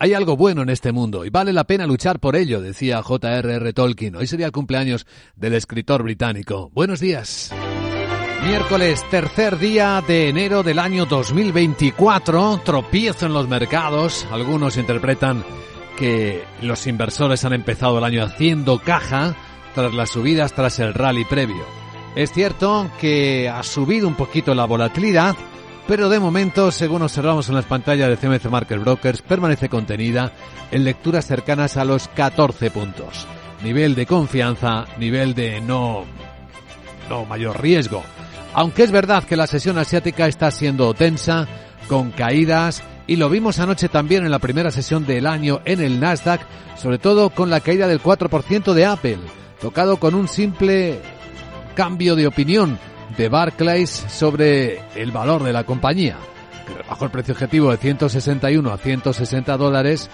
Hay algo bueno en este mundo y vale la pena luchar por ello, decía J.R.R. Tolkien. Hoy sería el cumpleaños del escritor británico. Buenos días. Miércoles, tercer día de enero del año 2024. Tropiezo en los mercados. Algunos interpretan que los inversores han empezado el año haciendo caja tras las subidas tras el rally previo. Es cierto que ha subido un poquito la volatilidad, pero de momento, según observamos en las pantallas de CMC Market Brokers, permanece contenida en lecturas cercanas a los 14 puntos. Nivel de confianza, nivel de no, no mayor riesgo. Aunque es verdad que la sesión asiática está siendo tensa, con caídas, y lo vimos anoche también en la primera sesión del año en el Nasdaq, sobre todo con la caída del 4% de Apple, tocado con un simple cambio de opinión de Barclays sobre el valor de la compañía. Bajo el precio objetivo de 161 a 160 dólares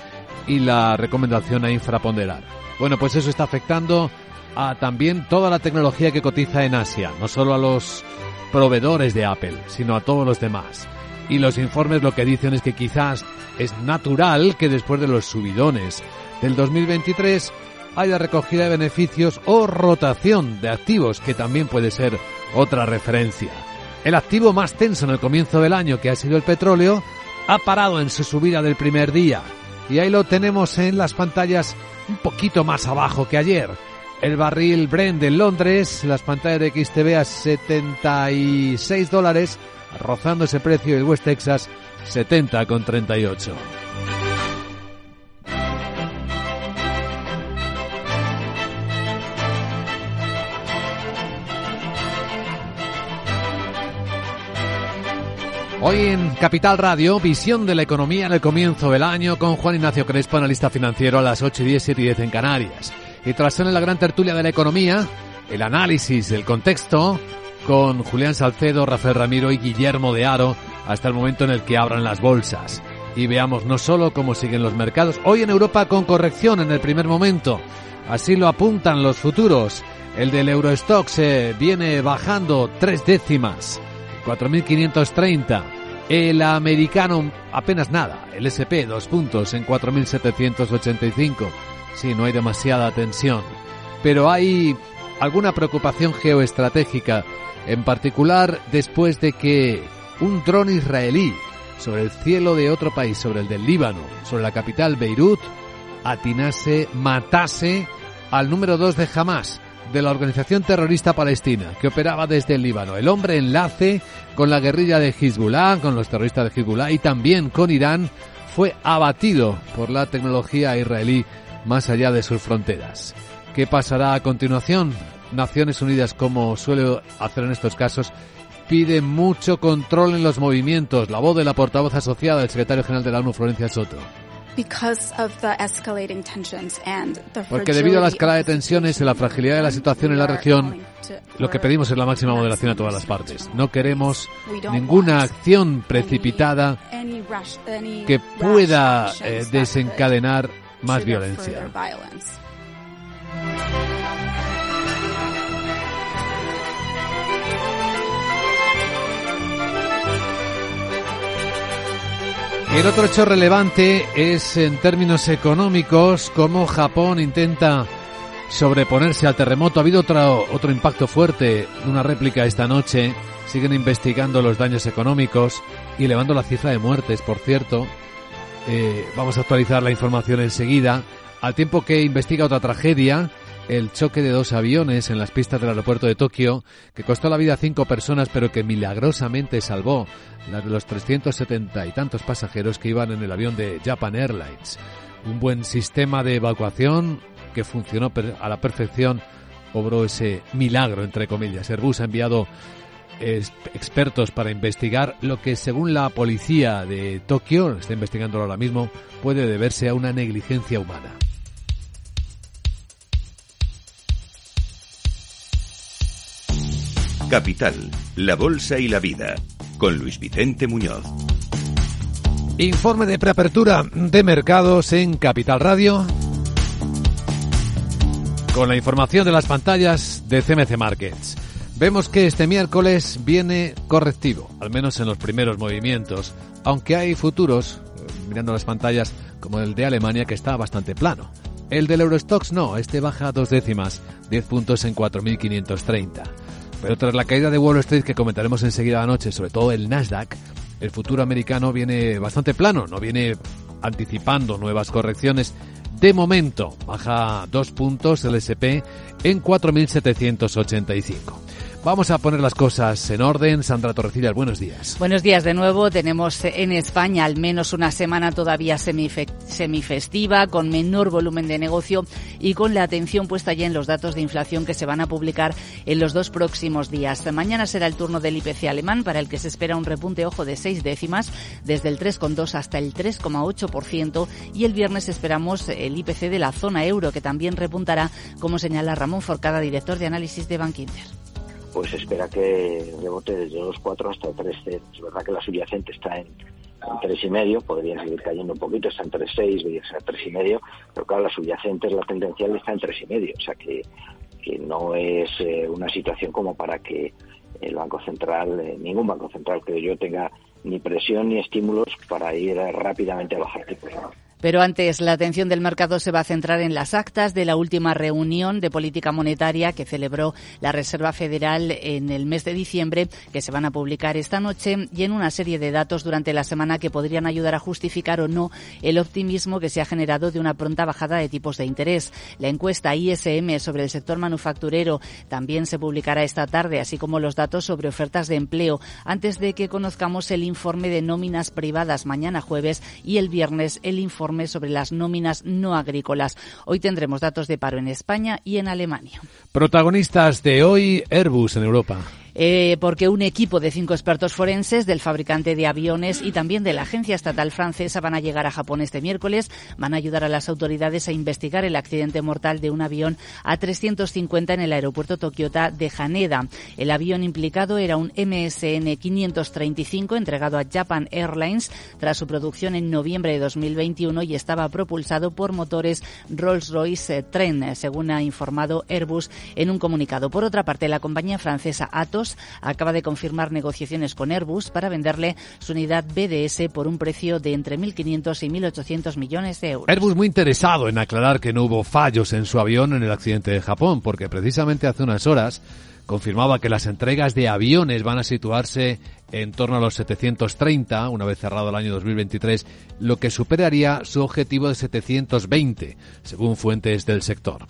y la recomendación a infraponderar. Bueno, pues eso está afectando a también toda la tecnología que cotiza en Asia, no solo a los proveedores de Apple, sino a todos los demás. Y los informes lo que dicen es que quizás es natural que después de los subidones del 2023 haya recogida de beneficios o rotación de activos, que también puede ser otra referencia. El activo más tenso en el comienzo del año, que ha sido el petróleo, ha parado en su subida del primer día. Y ahí lo tenemos en las pantallas un poquito más abajo que ayer. El barril Brent en Londres, las pantallas de XTB a 76 dólares, rozando ese precio el West Texas 70,38. Hoy en Capital Radio, visión de la economía en el comienzo del año con Juan Ignacio Crespo, analista financiero a las 8 y 10, 7 y 10 en Canarias. Y tras en la gran tertulia de la economía, el análisis del contexto con Julián Salcedo, Rafael Ramiro y Guillermo de Aro hasta el momento en el que abran las bolsas. Y veamos no solo cómo siguen los mercados, hoy en Europa con corrección en el primer momento. Así lo apuntan los futuros. El del Eurostox eh, viene bajando tres décimas. 4.530. El americano apenas nada. El SP dos puntos en 4.785. Sí, no hay demasiada tensión. Pero hay alguna preocupación geoestratégica, en particular después de que un dron israelí sobre el cielo de otro país, sobre el del Líbano, sobre la capital Beirut, atinase, matase al número dos de Hamas, de la organización terrorista palestina que operaba desde el Líbano. El hombre enlace con la guerrilla de Hezbollah, con los terroristas de Hezbollah y también con Irán, fue abatido por la tecnología israelí más allá de sus fronteras. ¿Qué pasará a continuación? Naciones Unidas, como suele hacer en estos casos, pide mucho control en los movimientos. La voz de la portavoz asociada del secretario general de la ONU, Florencia Soto. Porque debido a la escala de tensiones y la fragilidad de la situación en la región, lo que pedimos es la máxima moderación a todas las partes. No queremos ninguna acción precipitada que pueda eh, desencadenar más violencia. El otro hecho relevante es en términos económicos cómo Japón intenta sobreponerse al terremoto. Ha habido otro, otro impacto fuerte, una réplica esta noche. Siguen investigando los daños económicos y elevando la cifra de muertes, por cierto. Eh, vamos a actualizar la información enseguida. Al tiempo que investiga otra tragedia, el choque de dos aviones en las pistas del aeropuerto de Tokio, que costó la vida a cinco personas, pero que milagrosamente salvó la de los 370 y tantos pasajeros que iban en el avión de Japan Airlines. Un buen sistema de evacuación que funcionó a la perfección, obró ese milagro, entre comillas. Airbus ha enviado expertos para investigar lo que, según la policía de Tokio, está investigando ahora mismo, puede deberse a una negligencia humana. Capital, la Bolsa y la Vida, con Luis Vicente Muñoz. Informe de preapertura de mercados en Capital Radio. Con la información de las pantallas de CMC Markets. Vemos que este miércoles viene correctivo, al menos en los primeros movimientos, aunque hay futuros mirando las pantallas como el de Alemania que está bastante plano. El del Eurostox no, este baja dos décimas, 10 puntos en 4.530. Pero tras la caída de Wall Street que comentaremos enseguida la noche, sobre todo el Nasdaq, el futuro americano viene bastante plano, no viene anticipando nuevas correcciones. De momento, baja dos puntos el SP en 4.785. Vamos a poner las cosas en orden. Sandra Torrecillas, buenos días. Buenos días de nuevo. Tenemos en España al menos una semana todavía semifestiva, con menor volumen de negocio y con la atención puesta ya en los datos de inflación que se van a publicar en los dos próximos días. Mañana será el turno del IPC alemán, para el que se espera un repunte, ojo, de seis décimas, desde el 3,2 hasta el 3,8%. Y el viernes esperamos el IPC de la zona euro, que también repuntará, como señala Ramón Forcada, director de análisis de Bank Inter pues espera que rebote desde los 4 hasta 3 Es verdad que la subyacente está en, y medio, podría seguir cayendo un poquito, está en 3,6, debería ser tres y medio, pero claro, la subyacente, la tendencial está en tres y medio, o sea que, que no es eh, una situación como para que el Banco Central, eh, ningún Banco Central que yo tenga ni presión ni estímulos para ir rápidamente a bajar tipos. Pero antes, la atención del mercado se va a centrar en las actas de la última reunión de política monetaria que celebró la Reserva Federal en el mes de diciembre, que se van a publicar esta noche, y en una serie de datos durante la semana que podrían ayudar a justificar o no el optimismo que se ha generado de una pronta bajada de tipos de interés. La encuesta ISM sobre el sector manufacturero también se publicará esta tarde, así como los datos sobre ofertas de empleo, antes de que conozcamos el informe de nóminas privadas mañana jueves y el viernes el informe sobre las nóminas no agrícolas. Hoy tendremos datos de paro en España y en Alemania. Protagonistas de hoy, Airbus en Europa. Eh, porque un equipo de cinco expertos forenses del fabricante de aviones y también de la agencia estatal francesa van a llegar a Japón este miércoles. Van a ayudar a las autoridades a investigar el accidente mortal de un avión A350 en el aeropuerto Tokiota de Haneda. El avión implicado era un MSN 535 entregado a Japan Airlines tras su producción en noviembre de 2021 y estaba propulsado por motores Rolls-Royce Trent, según ha informado Airbus en un comunicado. Por otra parte, la compañía francesa Atos acaba de confirmar negociaciones con Airbus para venderle su unidad BDS por un precio de entre 1.500 y 1.800 millones de euros. Airbus muy interesado en aclarar que no hubo fallos en su avión en el accidente de Japón, porque precisamente hace unas horas confirmaba que las entregas de aviones van a situarse en torno a los 730, una vez cerrado el año 2023, lo que superaría su objetivo de 720, según fuentes del sector.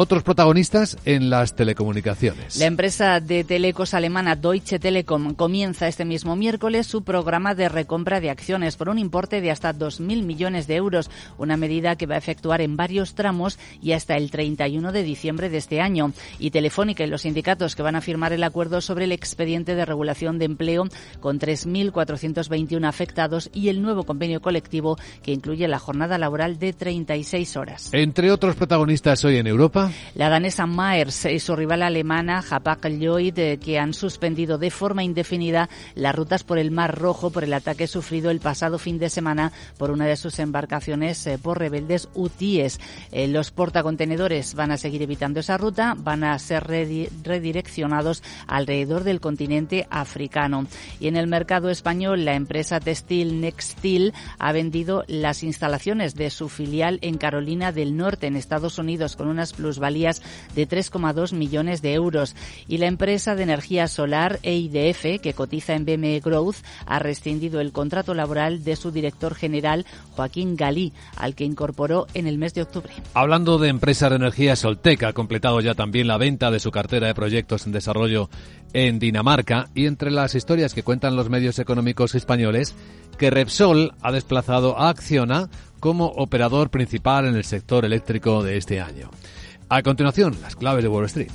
Otros protagonistas en las telecomunicaciones. La empresa de telecos alemana Deutsche Telekom comienza este mismo miércoles su programa de recompra de acciones por un importe de hasta 2.000 millones de euros, una medida que va a efectuar en varios tramos y hasta el 31 de diciembre de este año. Y Telefónica y los sindicatos que van a firmar el acuerdo sobre el expediente de regulación de empleo con 3.421 afectados y el nuevo convenio colectivo que incluye la jornada laboral de 36 horas. Entre otros protagonistas hoy en Europa, la danesa Maers y su rival alemana Hapag-Lloyd, eh, que han suspendido de forma indefinida las rutas por el Mar Rojo por el ataque sufrido el pasado fin de semana por una de sus embarcaciones eh, por rebeldes hutíes. Eh, los portacontenedores van a seguir evitando esa ruta, van a ser redireccionados alrededor del continente africano. Y en el mercado español, la empresa textil Nextil ha vendido las instalaciones de su filial en Carolina del Norte, en Estados Unidos, con unas plus valías de 3,2 millones de euros. Y la empresa de energía solar EIDF, que cotiza en BME Growth, ha rescindido el contrato laboral de su director general, Joaquín Galí, al que incorporó en el mes de octubre. Hablando de empresa de energía, Soltec ha completado ya también la venta de su cartera de proyectos en desarrollo en Dinamarca y entre las historias que cuentan los medios económicos españoles, que Repsol ha desplazado a Acciona como operador principal en el sector eléctrico de este año. A continuación, las claves de Wall Street.